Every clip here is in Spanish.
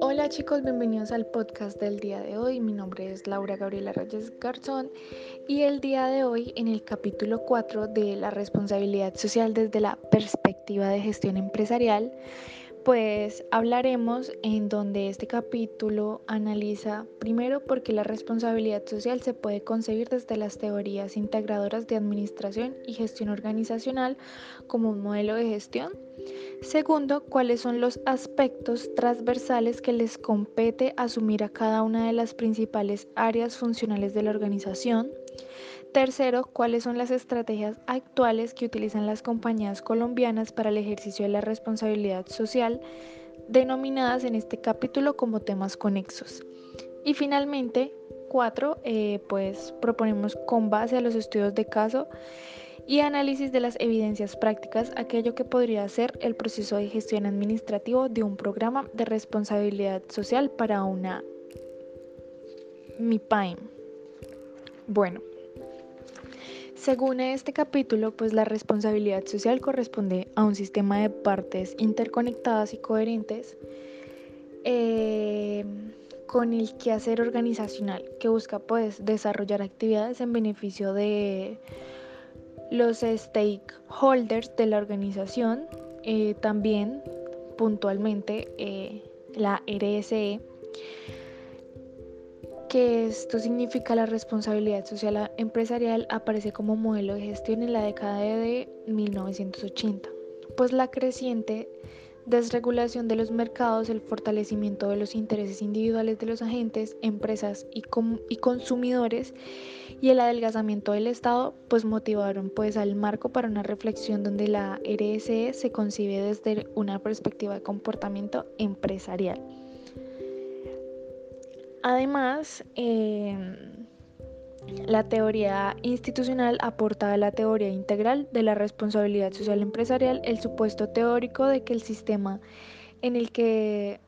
Hola chicos, bienvenidos al podcast del día de hoy. Mi nombre es Laura Gabriela Reyes Garzón y el día de hoy en el capítulo 4 de la responsabilidad social desde la perspectiva de gestión empresarial pues hablaremos en donde este capítulo analiza primero por qué la responsabilidad social se puede concebir desde las teorías integradoras de administración y gestión organizacional como un modelo de gestión. Segundo, cuáles son los aspectos transversales que les compete asumir a cada una de las principales áreas funcionales de la organización. Tercero, cuáles son las estrategias actuales que utilizan las compañías colombianas para el ejercicio de la responsabilidad social, denominadas en este capítulo como temas conexos. Y finalmente, cuatro, eh, pues proponemos con base a los estudios de caso y análisis de las evidencias prácticas aquello que podría ser el proceso de gestión administrativo de un programa de responsabilidad social para una MIPAIM. Bueno, según este capítulo, pues la responsabilidad social corresponde a un sistema de partes interconectadas y coherentes eh, con el quehacer organizacional que busca pues desarrollar actividades en beneficio de los stakeholders de la organización, eh, también puntualmente eh, la RSE que esto significa la responsabilidad social empresarial aparece como modelo de gestión en la década de 1980, pues la creciente desregulación de los mercados, el fortalecimiento de los intereses individuales de los agentes, empresas y, y, consumidores y el adelgazamiento del Estado, pues motivaron pues al marco para una reflexión donde la RSE se concibe desde una perspectiva de comportamiento empresarial. Además, em, la teoría institucional aporta a la teoría integral de la responsabilidad social empresarial el supuesto teórico de que el sistema en el que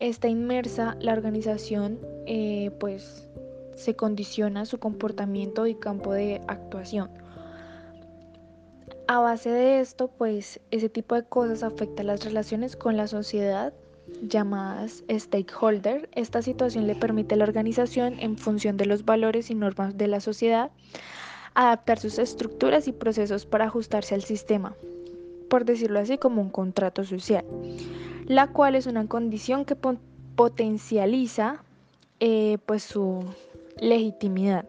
está inmersa la organización eh, pues se condiciona su comportamiento y campo de actuación. A base de esto, pues ese tipo de cosas afecta las relaciones con la sociedad llamadas stakeholder. Esta situación le permite a la organización, en función de los valores y normas de la sociedad, adaptar sus estructuras y procesos para ajustarse al sistema, por decirlo así como un contrato social, la cual es una condición que potencializa eh, pues su legitimidad.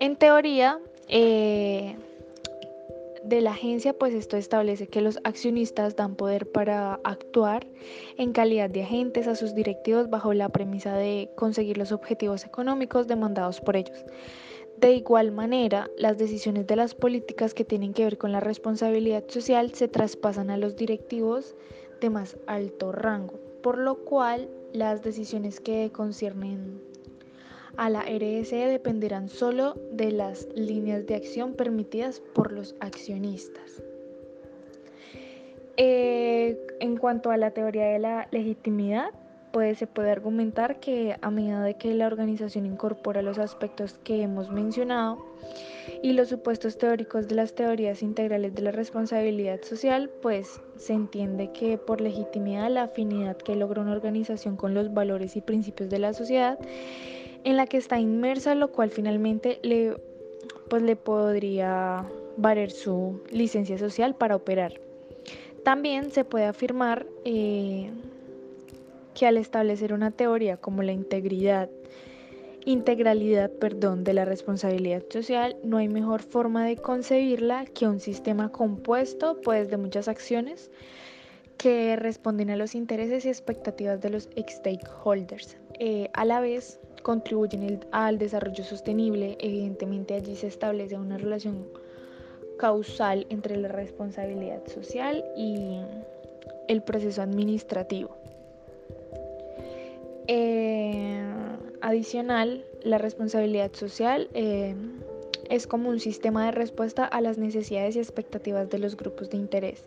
En teoría, eh, de la agencia, pues esto establece que los accionistas dan poder para actuar en calidad de agentes a sus directivos bajo la premisa de conseguir los objetivos económicos demandados por ellos. De igual manera, las decisiones de las políticas que tienen que ver con la responsabilidad social se traspasan a los directivos de más alto rango, por lo cual las decisiones que conciernen a la RSE dependerán solo de las líneas de acción permitidas por los accionistas. Eh, en cuanto a la teoría de la legitimidad, pues se puede argumentar que a medida de que la organización incorpora los aspectos que hemos mencionado y los supuestos teóricos de las teorías integrales de la responsabilidad social, pues se entiende que por legitimidad la afinidad que logra una organización con los valores y principios de la sociedad en la que está inmersa, lo cual finalmente le, pues, le podría valer su licencia social para operar. También se puede afirmar eh, que al establecer una teoría como la integridad, integralidad, perdón, de la responsabilidad social, no hay mejor forma de concebirla que un sistema compuesto pues de muchas acciones que responden a los intereses y expectativas de los stakeholders. Eh, a la vez, contribuyen al desarrollo sostenible. Evidentemente allí se establece una relación causal entre la responsabilidad social y el proceso administrativo. Eh, adicional, la responsabilidad social eh, es como un sistema de respuesta a las necesidades y expectativas de los grupos de interés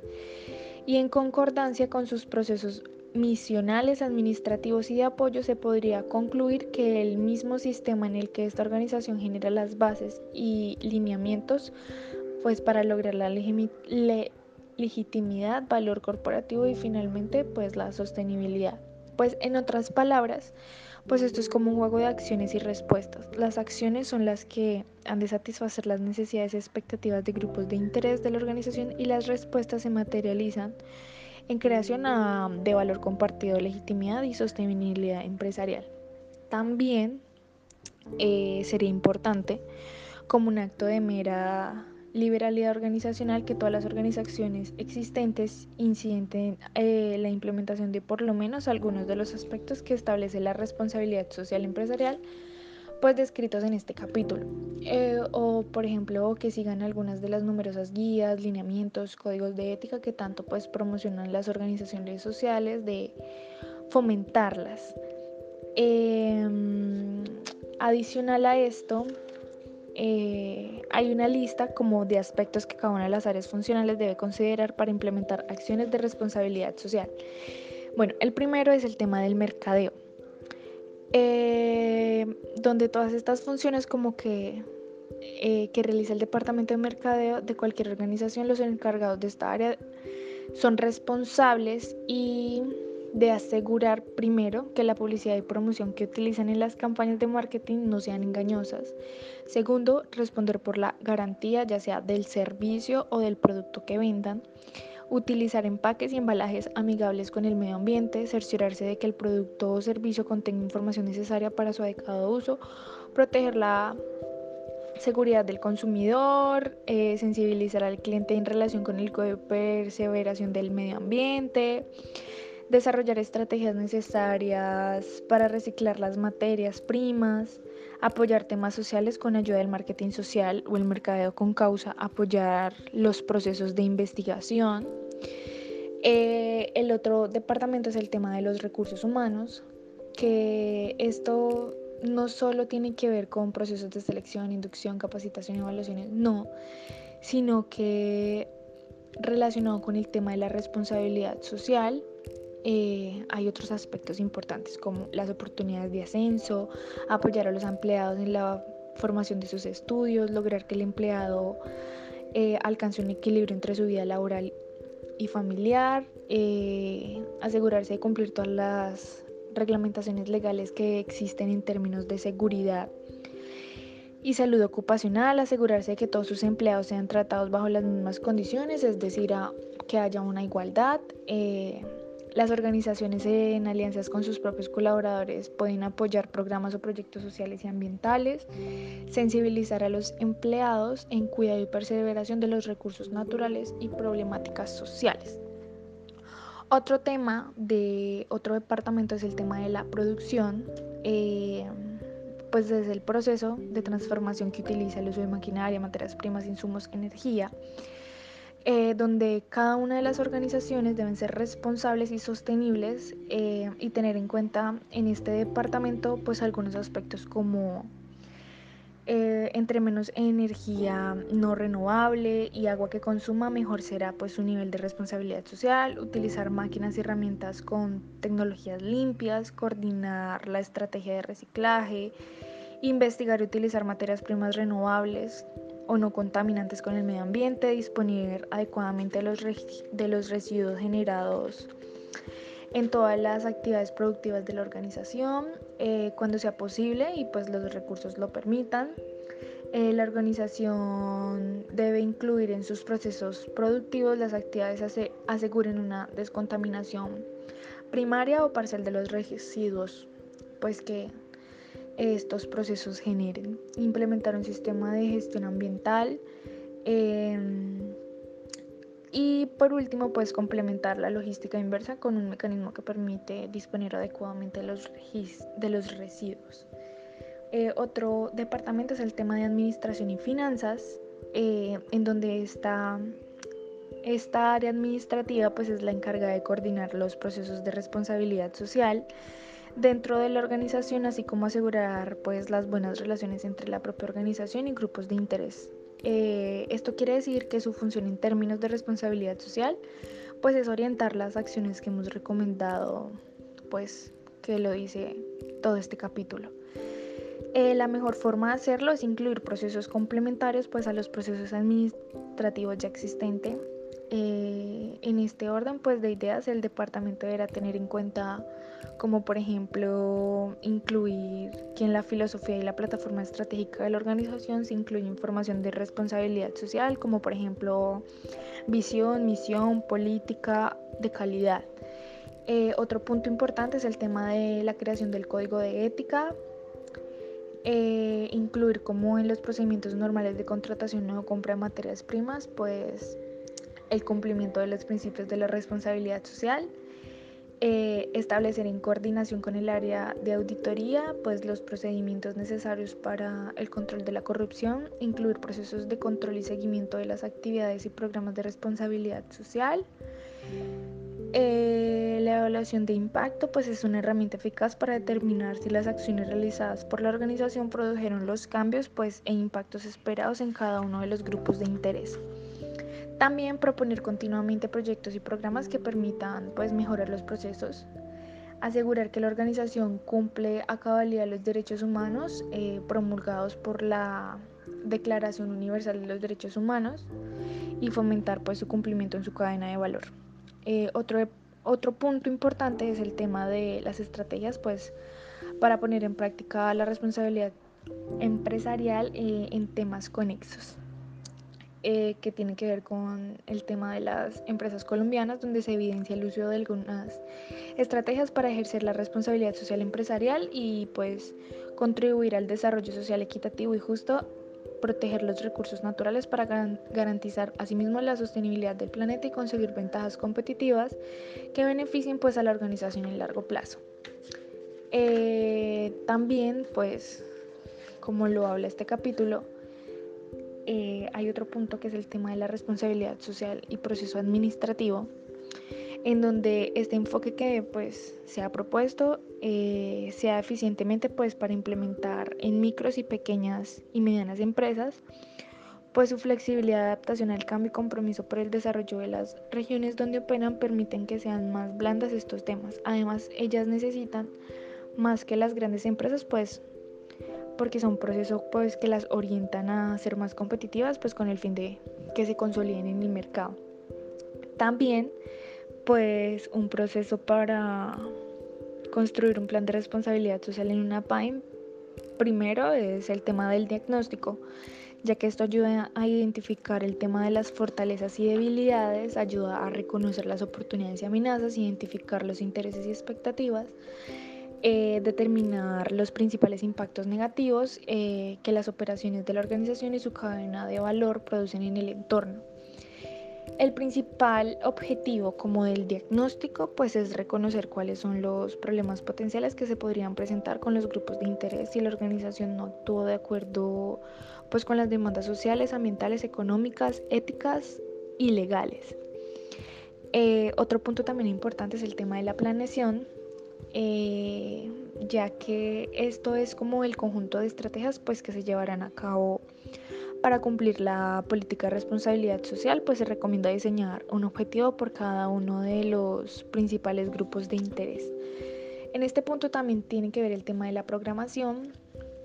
y en concordancia con sus procesos misionales, administrativos y de apoyo, se podría concluir que el mismo sistema en el que esta organización genera las bases y lineamientos, pues para lograr la legitimidad, valor corporativo y finalmente pues la sostenibilidad. Pues en otras palabras, pues esto es como un juego de acciones y respuestas. Las acciones son las que han de satisfacer las necesidades y expectativas de grupos de interés de la organización y las respuestas se materializan en creación de valor compartido, legitimidad y sostenibilidad empresarial. También eh, sería importante como un acto de mera liberalidad organizacional que todas las organizaciones existentes inciden eh, la implementación de por lo menos algunos de los aspectos que establece la responsabilidad social empresarial pues descritos en este capítulo eh, o por ejemplo que sigan algunas de las numerosas guías, lineamientos, códigos de ética que tanto pues promocionan las organizaciones sociales de fomentarlas. Em, adicional a esto, eh, hay una lista como de aspectos que cada una de las áreas funcionales debe considerar para implementar acciones de responsabilidad social. Bueno, el primero es el tema del mercadeo, eh, donde todas estas funciones como que, eh, que realiza el departamento de mercadeo de cualquier organización, los encargados de esta área son responsables y de asegurar primero que la publicidad y promoción que utilizan en las campañas de marketing no sean engañosas. Segundo, responder por la garantía ya sea del servicio o del producto que vendan. Utilizar empaques y embalajes amigables con el medio ambiente, cerciorarse de que el producto o servicio contenga información necesaria para su adecuado uso, proteger la seguridad del consumidor, eh, sensibilizar al cliente en relación con el código de perseveración del medio ambiente, desarrollar estrategias necesarias para reciclar las materias primas, apoyar temas sociales con ayuda del marketing social o el mercadeo con causa, apoyar los procesos de investigación. Eh, el otro departamento es el tema de los recursos humanos, que esto no solo tiene que ver con procesos de selección, inducción, capacitación y evaluaciones, no, sino que relacionado con el tema de la responsabilidad social, eh, hay otros aspectos importantes como las oportunidades de ascenso, apoyar a los empleados en la formación de sus estudios, lograr que el empleado eh, alcance un equilibrio entre su vida laboral y familiar, eh, asegurarse de cumplir todas las reglamentaciones legales que existen en términos de seguridad y salud ocupacional, asegurarse de que todos sus empleados sean tratados bajo las mismas condiciones, es decir, que haya una igualdad. Las organizaciones en alianzas con sus propios colaboradores pueden apoyar programas o proyectos sociales y ambientales, sensibilizar a los empleados en cuidado y perseveración de los recursos naturales y problemáticas sociales. Otro tema de otro departamento es el tema de la producción. Eh, pues desde el proceso de transformación que utiliza el uso de maquinaria, materias primas, insumos, energía, eh, donde cada una de las organizaciones deben ser responsables y sostenibles eh, y tener en cuenta en este departamento pues algunos aspectos como eh, entre menos energía no renovable y agua que consuma mejor será pues su nivel de responsabilidad social, utilizar máquinas y herramientas con tecnologías limpias, coordinar la estrategia de reciclaje, investigar y utilizar materias primas renovables, o no contaminantes con el medio ambiente, disponer adecuadamente de los, residuos generados en todas las actividades productivas de la organización eh, cuando sea posible y pues los recursos lo permitan. Eh, la organización debe incluir en sus procesos productivos las actividades que aseguren una descontaminación primaria o parcial de los residuos, pues que estos procesos generen. Implementar un sistema de gestión ambiental. Em, y por último, pues complementar la logística inversa con un mecanismo que permite disponer adecuadamente de los, de los residuos. Eh, otro departamento es el tema de administración y finanzas, eh, en donde está esta área administrativa pues es la encargada de coordinar los procesos de responsabilidad social, dentro de la organización, así como asegurar pues las buenas relaciones entre la propia organización y grupos de interés. Eh, esto quiere decir que su función en términos de responsabilidad social pues es orientar las acciones que hemos recomendado, pues que lo dice todo este capítulo. Eh, la mejor forma de hacerlo es incluir procesos complementarios pues a los procesos administrativos ya existentes Eh, en este orden pues de ideas el departamento deberá tener en cuenta como por ejemplo incluir que en la filosofía y la plataforma estratégica de la organización se incluye información de responsabilidad social como por ejemplo visión, misión, política de calidad. Eh, otro punto importante es el tema de la creación del código de ética, eh, incluir como en los procedimientos normales de contratación o compra de materias primas, pues el cumplimiento de los principios de la responsabilidad social, eh, establecer en coordinación con el área de auditoría pues los procedimientos necesarios para el control de la corrupción, incluir procesos de control y seguimiento de las actividades y programas de responsabilidad social. Eh, la evaluación de impacto pues es una herramienta eficaz para determinar si las acciones realizadas por la organización produjeron los cambios pues, e impactos esperados en cada uno de los grupos de interés. También proponer continuamente proyectos y programas que permitan pues, mejorar los procesos, asegurar que la organización cumple a cabalidad los derechos humanos eh, promulgados por la Declaración Universal de los Derechos Humanos y fomentar pues, su cumplimiento en su cadena de valor. Eh, otro, otro punto importante es el tema de las estrategias pues, para poner en práctica la responsabilidad empresarial eh, en temas conexos. Eh, que tiene que ver con el tema de las empresas colombianas, donde se evidencia el uso de algunas estrategias para ejercer la responsabilidad social empresarial y pues contribuir al desarrollo social equitativo y justo, proteger los recursos naturales para garantizar asimismo la sostenibilidad del planeta y conseguir ventajas competitivas que beneficien pues a la organización en largo plazo. Eh, también pues como lo habla este capítulo, eh, hay otro punto que es el tema de la responsabilidad social y proceso administrativo, en donde este enfoque que pues se ha propuesto eh, sea eficientemente pues para implementar en micros y pequeñas y medianas empresas pues su flexibilidad, adaptación al cambio y compromiso por el desarrollo de las regiones donde operan permiten que sean más blandas estos temas. Además, ellas necesitan más que las grandes empresas, pues porque son procesos pues, que las orientan a ser más competitivas pues con el fin de que se consoliden en el mercado. También pues un proceso para construir un plan de responsabilidad social en una PAIM primero es el tema del diagnóstico ya que esto ayuda a identificar el tema de las fortalezas y debilidades, ayuda a reconocer las oportunidades y amenazas, identificar los intereses y expectativas eh, determinar los principales impactos negativos eh, que las operaciones de la organización y su cadena de valor producen en el entorno. El principal objetivo como del diagnóstico pues es reconocer cuáles son los problemas potenciales que se podrían presentar con los grupos de interés si la organización no actuó de acuerdo pues con las demandas sociales, ambientales, económicas, éticas y legales. Eh, otro punto también importante es el tema de la planeación, eh, ya que esto es como el conjunto de estrategias pues, que se llevarán a cabo para cumplir la política de responsabilidad social, pues se recomienda diseñar un objetivo por cada uno de los principales grupos de interés. En este punto también tiene que ver el tema de la programación,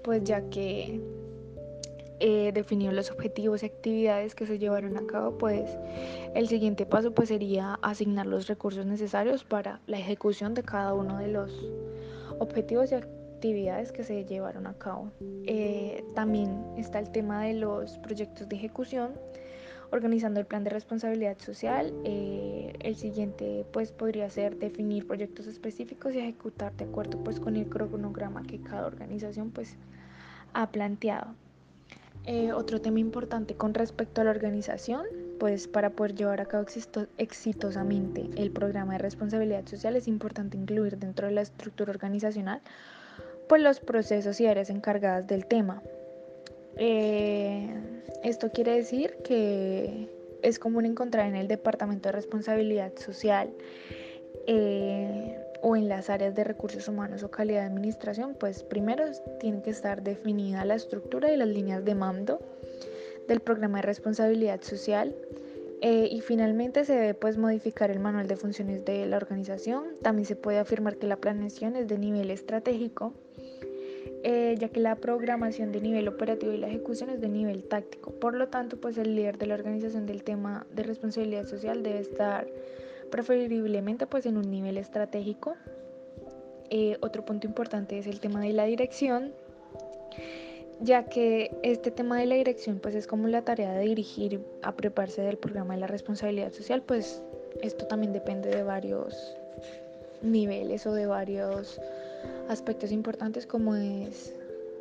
pues ya que eh, los objetivos y actividades que se llevaron a cabo, pues el siguiente paso pues sería asignar los recursos necesarios para la ejecución de cada uno de los objetivos y actividades que se llevaron a cabo. Eh, también está el tema de los proyectos de ejecución, organizando el plan de responsabilidad social. Eh, el siguiente pues podría ser definir proyectos específicos y ejecutar de acuerdo pues con el cronograma que cada organización pues ha planteado. Eh, otro tema importante con respecto a la organización, pues para poder llevar a cabo exitosamente el programa de responsabilidad social es importante incluir dentro de la estructura organizacional pues los procesos y áreas encargadas del tema. Eh, esto quiere decir que es común encontrar en el Departamento de Responsabilidad Social eh, o en las áreas de recursos humanos o calidad de administración, pues primero tiene que estar definida la estructura y las líneas de mando del programa de responsabilidad social eh, y finalmente se debe pues modificar el manual de funciones de la organización. También se puede afirmar que la planeación es de nivel estratégico eh, ya que la programación de nivel operativo y la ejecución es de nivel táctico. Por lo tanto, pues el líder de la organización del tema de responsabilidad social debe estar preferiblemente pues en un nivel estratégico. Eh, otro punto importante es el tema de la dirección, ya que este tema de la dirección pues es como la tarea de dirigir a prepararse del programa de la responsabilidad social, pues esto también depende de varios niveles o de varios aspectos importantes como es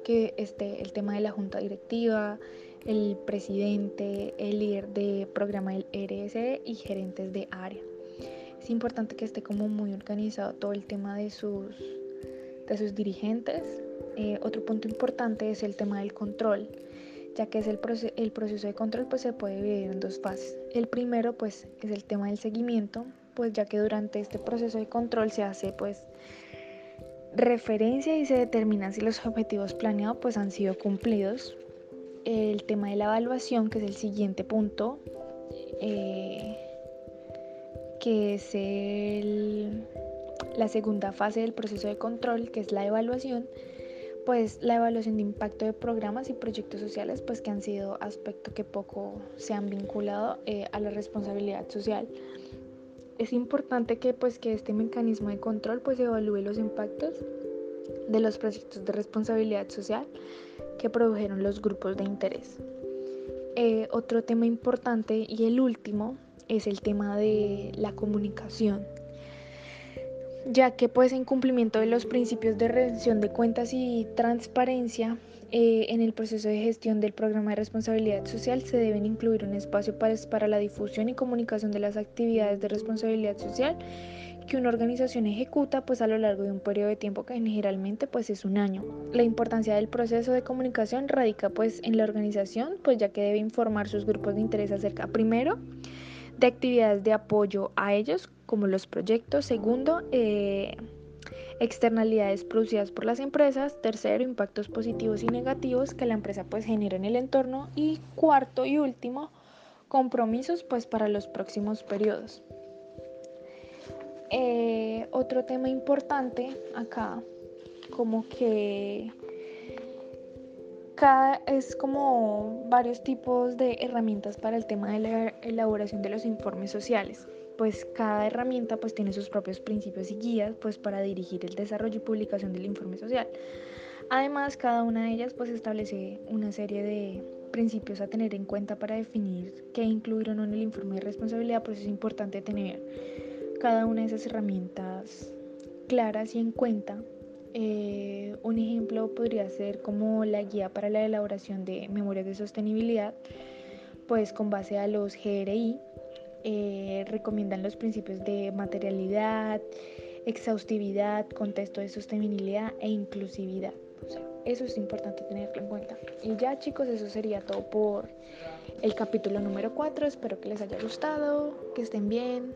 que esté el tema de la junta directiva, el presidente, el líder de programa del RSE y gerentes de área. Es importante que esté como muy organizado todo el tema de sus, de sus dirigentes. Eh, otro punto importante es el tema del control, ya que es el, el proceso de control pues se puede dividir en dos fases. El primero pues es el tema del seguimiento, pues ya que durante este proceso de control se hace pues referencia y se determina si los objetivos planeados pues han sido cumplidos. El tema de la evaluación, que es el siguiente punto, eh, que es el, la segunda fase del proceso de control, que es la evaluación, pues la evaluación de impacto de programas y proyectos sociales, pues que han sido aspectos que poco se han vinculado eh, a la responsabilidad social es importante que pues que este mecanismo de control pues evalúe los impactos de los proyectos de responsabilidad social que produjeron los grupos de interés. Eh, otro tema importante y el último es el tema de la comunicación, ya que pues en cumplimiento de los principios de rendición de cuentas y transparencia, eh, en el proceso de gestión del programa de responsabilidad social se deben incluir un espacio para, para la difusión y comunicación de las actividades de responsabilidad social que una organización ejecuta pues a lo largo de un periodo de tiempo que generalmente pues es un año. La importancia del proceso de comunicación radica pues en la organización pues ya que debe informar sus grupos de interés acerca primero de actividades de apoyo a ellos como los proyectos, segundo eh, externalidades producidas por las empresas, tercero, impactos positivos y negativos que la empresa pues genera en el entorno. Y cuarto y último, compromisos pues para los próximos periodos. Eh, otro tema importante acá, como que cada es como varios tipos de herramientas para el tema de la elaboración de los informes sociales pues cada herramienta pues tiene sus propios principios y guías pues para dirigir el desarrollo y publicación del informe social. Además, cada una de ellas pues establece una serie de principios a tener en cuenta para definir qué incluir o no en el informe de responsabilidad, pues es importante tener cada una de esas herramientas claras y en cuenta. Eh, un ejemplo podría ser como la guía para la elaboración de memorias de sostenibilidad, pues con base a los GRI, eh, recomiendan los principios de materialidad, exhaustividad, contexto de sostenibilidad e inclusividad. eso es importante tenerlo en cuenta. Y ya chicos, eso sería todo por el capítulo número 4. Espero que les haya gustado, que estén bien.